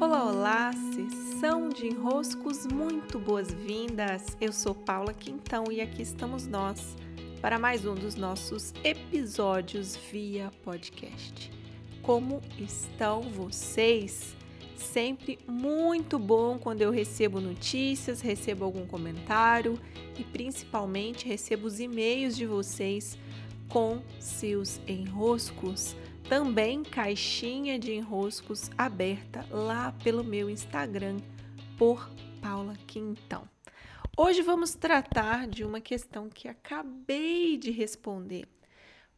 Olá, olá, sessão de enroscos, muito boas-vindas. Eu sou Paula Quintão e aqui estamos nós para mais um dos nossos episódios via podcast. Como estão vocês? Sempre muito bom quando eu recebo notícias, recebo algum comentário e principalmente recebo os e-mails de vocês com seus enroscos também caixinha de enroscos aberta lá pelo meu Instagram por Paula Quintão. Hoje vamos tratar de uma questão que acabei de responder.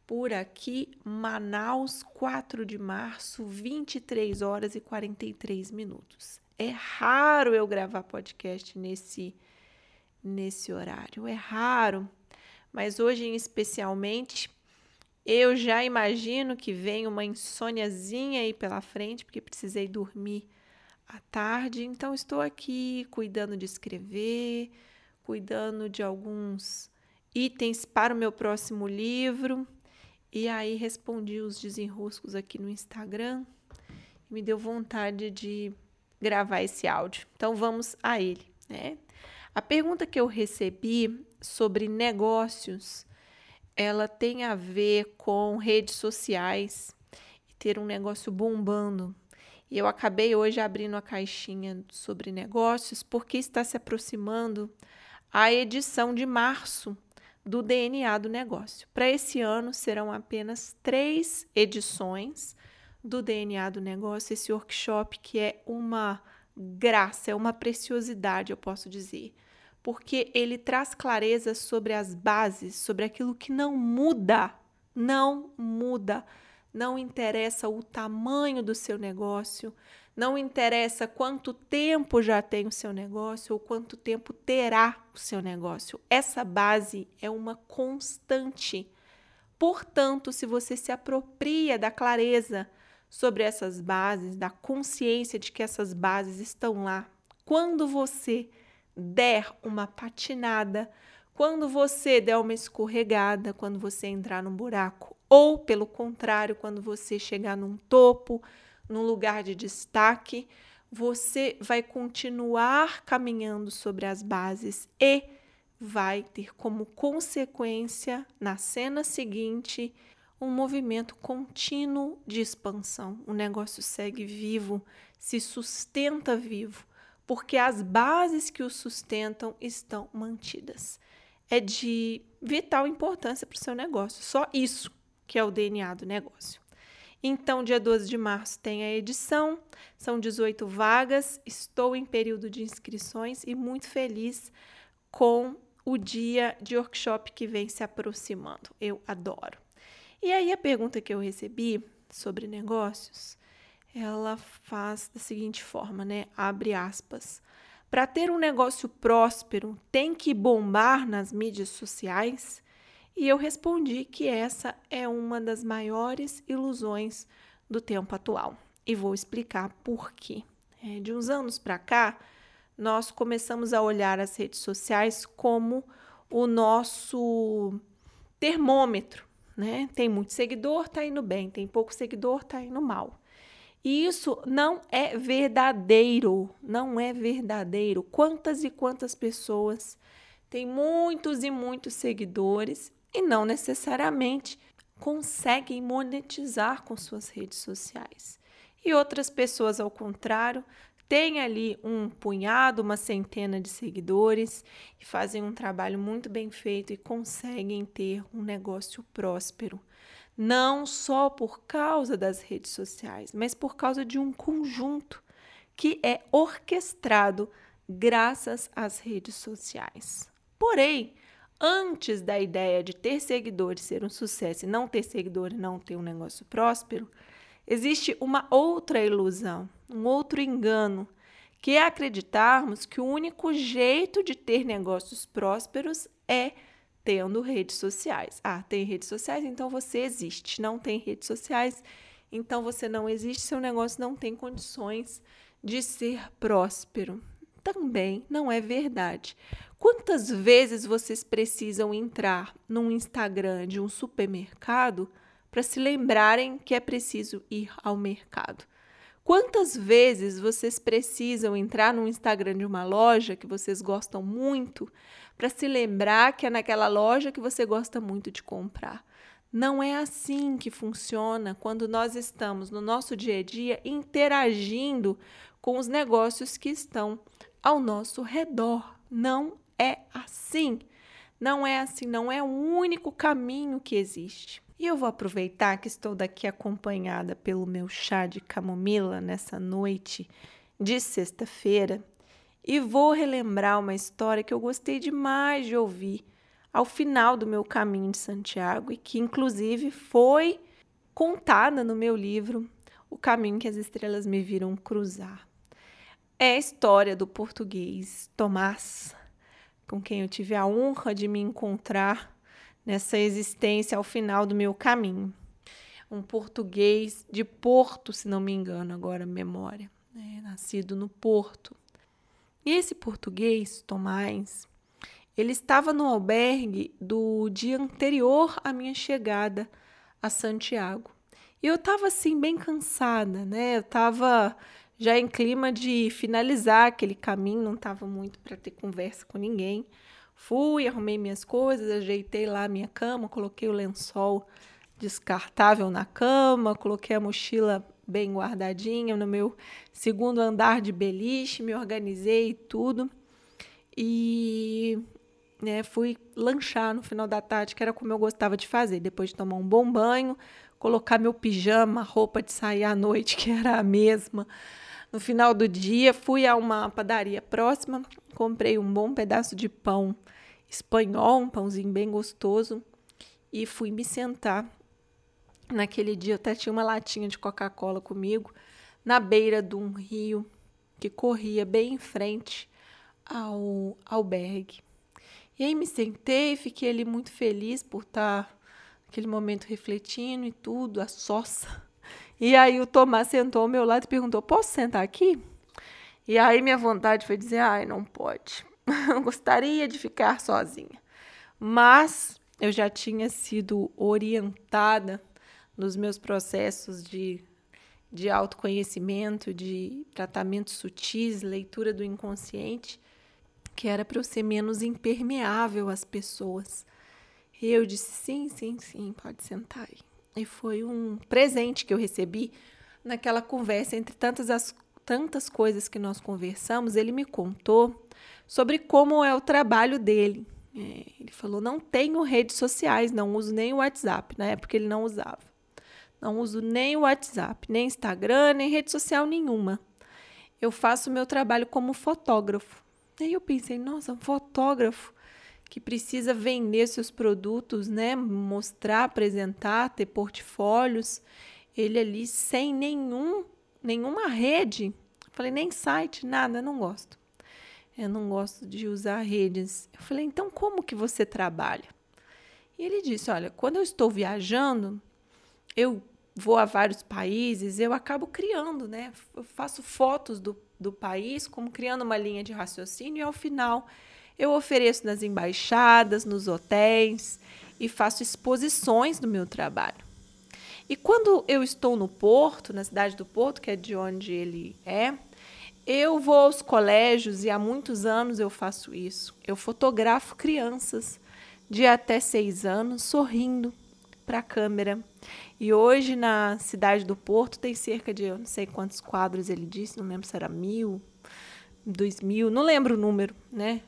Por aqui, Manaus, 4 de março, 23 horas e 43 minutos. É raro eu gravar podcast nesse nesse horário, é raro. Mas hoje, especialmente, eu já imagino que vem uma insôniazinha aí pela frente, porque precisei dormir à tarde. Então, estou aqui cuidando de escrever, cuidando de alguns itens para o meu próximo livro. E aí, respondi os desenroscos aqui no Instagram. E me deu vontade de gravar esse áudio. Então, vamos a ele, né? A pergunta que eu recebi sobre negócios ela tem a ver com redes sociais e ter um negócio bombando. E eu acabei hoje abrindo a caixinha sobre negócios porque está se aproximando a edição de março do DNA do negócio. Para esse ano serão apenas três edições do DNA do negócio, esse workshop que é uma graça, é uma preciosidade, eu posso dizer porque ele traz clareza sobre as bases, sobre aquilo que não muda, não muda. Não interessa o tamanho do seu negócio, não interessa quanto tempo já tem o seu negócio ou quanto tempo terá o seu negócio. Essa base é uma constante. Portanto, se você se apropria da clareza sobre essas bases, da consciência de que essas bases estão lá, quando você der uma patinada, quando você der uma escorregada, quando você entrar num buraco, ou pelo contrário, quando você chegar num topo, num lugar de destaque, você vai continuar caminhando sobre as bases e vai ter como consequência, na cena seguinte, um movimento contínuo de expansão. O negócio segue vivo, se sustenta vivo porque as bases que o sustentam estão mantidas. É de vital importância para o seu negócio, só isso que é o DNA do negócio. Então, dia 12 de março tem a edição, são 18 vagas, estou em período de inscrições e muito feliz com o dia de workshop que vem se aproximando. Eu adoro. E aí, a pergunta que eu recebi sobre negócios ela faz da seguinte forma, né? Abre aspas. Para ter um negócio próspero, tem que bombar nas mídias sociais? E eu respondi que essa é uma das maiores ilusões do tempo atual. E vou explicar por quê. É, de uns anos para cá, nós começamos a olhar as redes sociais como o nosso termômetro, né? Tem muito seguidor, tá indo bem, tem pouco seguidor, tá indo mal. E isso não é verdadeiro, não é verdadeiro. Quantas e quantas pessoas têm muitos e muitos seguidores e não necessariamente conseguem monetizar com suas redes sociais. E outras pessoas, ao contrário, têm ali um punhado, uma centena de seguidores e fazem um trabalho muito bem feito e conseguem ter um negócio próspero não só por causa das redes sociais, mas por causa de um conjunto que é orquestrado graças às redes sociais. Porém, antes da ideia de ter seguidores ser um sucesso e não ter seguidores não ter um negócio próspero, existe uma outra ilusão, um outro engano, que é acreditarmos que o único jeito de ter negócios prósperos é tendo redes sociais. Ah, tem redes sociais, então você existe. Não tem redes sociais, então você não existe, seu negócio não tem condições de ser próspero. Também não é verdade. Quantas vezes vocês precisam entrar num Instagram de um supermercado para se lembrarem que é preciso ir ao mercado? Quantas vezes vocês precisam entrar no Instagram de uma loja que vocês gostam muito para se lembrar que é naquela loja que você gosta muito de comprar? Não é assim que funciona quando nós estamos no nosso dia a dia interagindo com os negócios que estão ao nosso redor. Não é assim. Não é assim, não é o único caminho que existe. E eu vou aproveitar que estou daqui acompanhada pelo meu chá de camomila nessa noite de sexta-feira e vou relembrar uma história que eu gostei demais de ouvir ao final do meu caminho de Santiago e que, inclusive, foi contada no meu livro O Caminho que as Estrelas Me Viram Cruzar. É a história do português Tomás, com quem eu tive a honra de me encontrar nessa existência ao final do meu caminho. Um português de Porto, se não me engano, agora memória, né? nascido no Porto. E esse português, Tomás, ele estava no albergue do dia anterior à minha chegada a Santiago. E eu estava assim bem cansada, né? Eu estava já em clima de finalizar aquele caminho, não estava muito para ter conversa com ninguém. Fui, arrumei minhas coisas, ajeitei lá a minha cama, coloquei o lençol descartável na cama, coloquei a mochila bem guardadinha no meu segundo andar de beliche, me organizei tudo. E né, fui lanchar no final da tarde, que era como eu gostava de fazer, depois de tomar um bom banho, colocar meu pijama, roupa de sair à noite, que era a mesma. No final do dia, fui a uma padaria próxima, comprei um bom pedaço de pão espanhol, um pãozinho bem gostoso, e fui me sentar. Naquele dia eu até tinha uma latinha de Coca-Cola comigo, na beira de um rio que corria bem em frente ao albergue. E aí me sentei, fiquei ali muito feliz por estar naquele momento refletindo e tudo, a sossa. E aí o Tomás sentou ao meu lado e perguntou: Posso sentar aqui? E aí minha vontade foi dizer: Ai, não pode. gostaria de ficar sozinha. Mas eu já tinha sido orientada nos meus processos de, de autoconhecimento, de tratamentos sutis, leitura do inconsciente, que era para eu ser menos impermeável às pessoas. E eu disse: sim, sim, sim, pode sentar aí. E foi um presente que eu recebi naquela conversa entre tantas as tantas coisas que nós conversamos, ele me contou sobre como é o trabalho dele. É, ele falou: não tenho redes sociais, não uso nem o WhatsApp. Na época ele não usava. Não uso nem o WhatsApp, nem Instagram, nem rede social nenhuma. Eu faço meu trabalho como fotógrafo. Aí eu pensei: nossa, um fotógrafo que precisa vender seus produtos, né? Mostrar, apresentar, ter portfólios. Ele ali sem nenhum, nenhuma rede. Falei, nem site, nada, não gosto eu não gosto de usar redes. Eu falei, então como que você trabalha? E ele disse, olha, quando eu estou viajando, eu vou a vários países, eu acabo criando, né? Eu faço fotos do, do país, como criando uma linha de raciocínio, e ao final eu ofereço nas embaixadas, nos hotéis e faço exposições do meu trabalho. E quando eu estou no Porto, na cidade do Porto, que é de onde ele é, eu vou aos colégios e há muitos anos eu faço isso. Eu fotografo crianças de até seis anos sorrindo para a câmera. E hoje na cidade do Porto tem cerca de eu não sei quantos quadros ele disse, não lembro se era mil, dois mil, não lembro o número, né?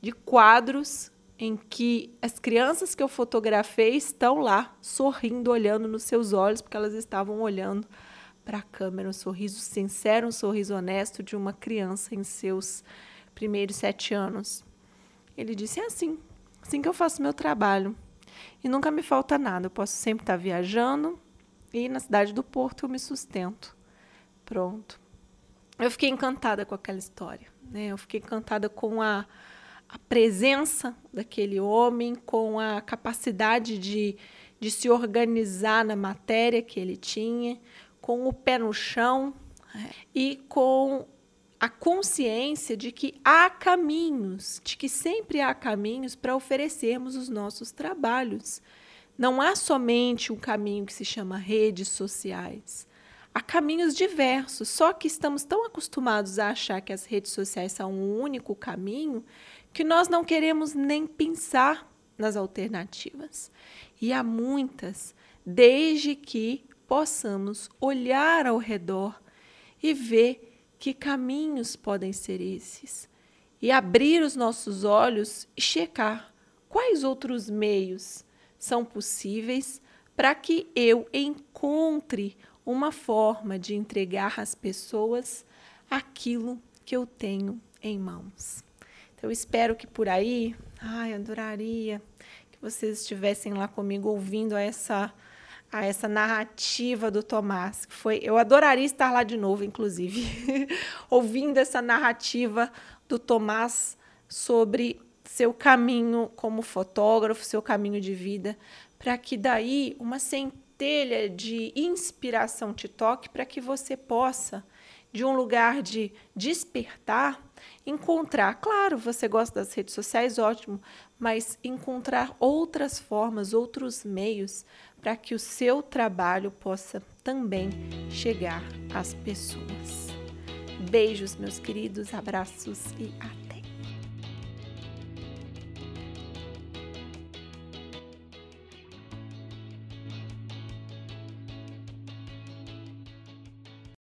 De quadros em que as crianças que eu fotografei estão lá sorrindo, olhando nos seus olhos, porque elas estavam olhando para a câmera, um sorriso sincero, um sorriso honesto de uma criança em seus primeiros sete anos. Ele disse: É assim, assim que eu faço meu trabalho. E nunca me falta nada. Eu posso sempre estar viajando e na cidade do Porto eu me sustento. Pronto. Eu fiquei encantada com aquela história. Né? Eu fiquei encantada com a, a presença daquele homem, com a capacidade de, de se organizar na matéria que ele tinha, com o pé no chão é. e com a consciência de que há caminhos, de que sempre há caminhos para oferecermos os nossos trabalhos. Não há somente um caminho que se chama redes sociais. Há caminhos diversos, só que estamos tão acostumados a achar que as redes sociais são um único caminho que nós não queremos nem pensar nas alternativas. E há muitas, desde que possamos olhar ao redor e ver que caminhos podem ser esses, e abrir os nossos olhos e checar quais outros meios são possíveis para que eu encontre uma forma de entregar às pessoas aquilo que eu tenho em mãos. Então, eu espero que por aí, ai, adoraria que vocês estivessem lá comigo ouvindo essa a essa narrativa do Tomás, que foi, eu adoraria estar lá de novo, inclusive, ouvindo essa narrativa do Tomás sobre seu caminho como fotógrafo, seu caminho de vida, para que daí uma centelha de inspiração te toque para que você possa de um lugar de despertar, encontrar. Claro, você gosta das redes sociais, ótimo, mas encontrar outras formas, outros meios para que o seu trabalho possa também chegar às pessoas. Beijos, meus queridos, abraços e até.